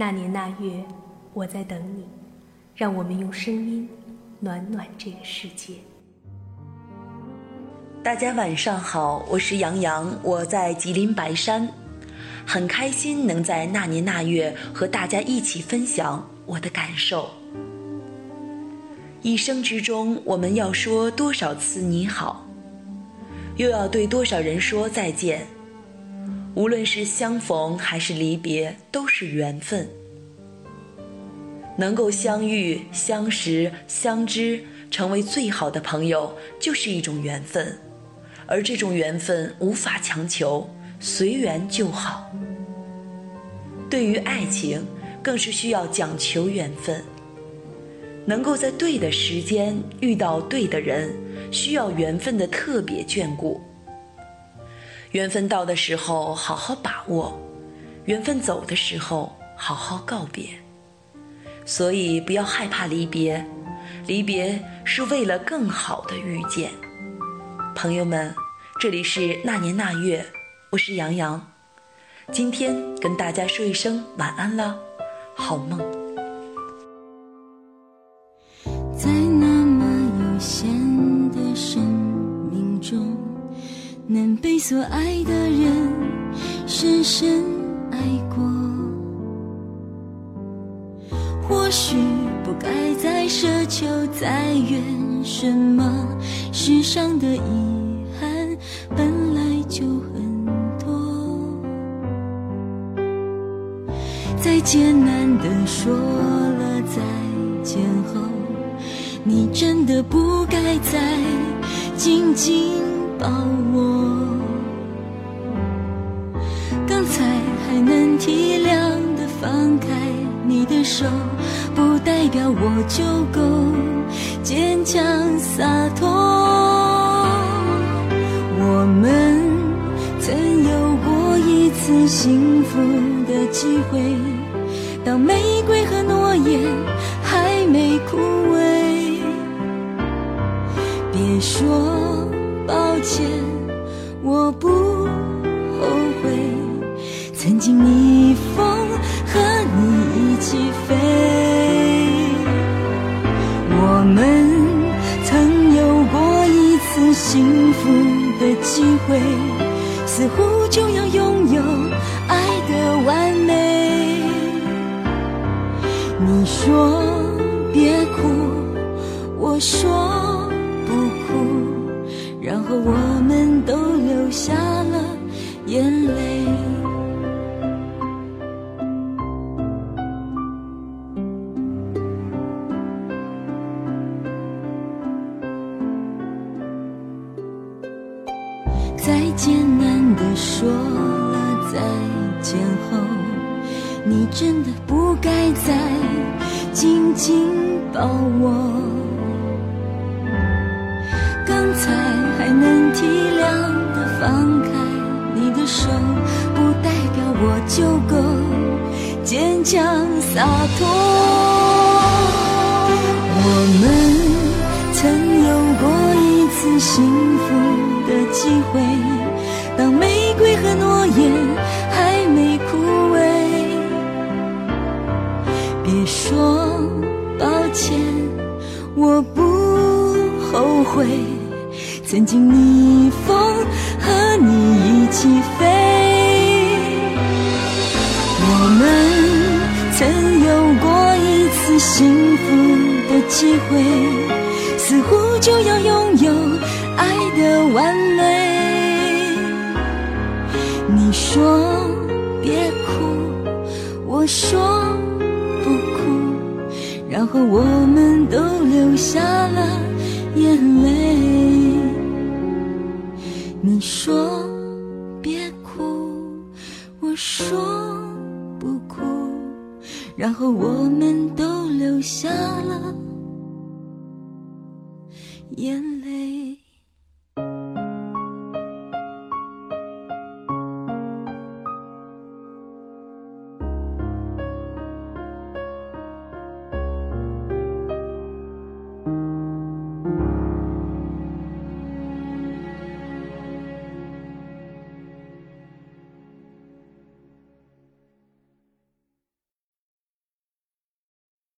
那年那月，我在等你，让我们用声音暖暖这个世界。大家晚上好，我是杨洋，我在吉林白山，很开心能在那年那月和大家一起分享我的感受。一生之中，我们要说多少次你好，又要对多少人说再见。无论是相逢还是离别，都是缘分。能够相遇、相识、相知，成为最好的朋友，就是一种缘分。而这种缘分无法强求，随缘就好。对于爱情，更是需要讲求缘分。能够在对的时间遇到对的人，需要缘分的特别眷顾。缘分到的时候，好好把握；缘分走的时候，好好告别。所以，不要害怕离别，离别是为了更好的遇见。朋友们，这里是那年那月，我是杨洋，今天跟大家说一声晚安了，好梦。被所爱的人深深爱过，或许不该再奢求再怨什么。世上的遗憾本来就很多，在艰难的说了再见后，你真的不该再紧紧。抱我，刚才还能体谅的放开你的手，不代表我就够坚强洒脱。我们曾有过一次幸福的机会，当玫瑰和诺言还没枯萎，别说。抱歉，我不后悔，曾经逆风和你一起飞。我们曾有过一次幸福的机会，似乎就要拥有爱的完美。你说别哭，我说。眼泪，在艰难的说了再见后，你真的不该再紧紧抱我。手，不代表我就够坚强洒脱。我们曾有过一次幸福的机会，当玫瑰和诺言还没枯萎。别说抱歉，我不后悔。曾经逆风和你起飞，我们曾有过一次幸福的机会，似乎就要拥有爱的完美。你说别哭，我说不哭，然后我们都流下了眼泪。你说，说不哭，然后我们都流下了眼泪。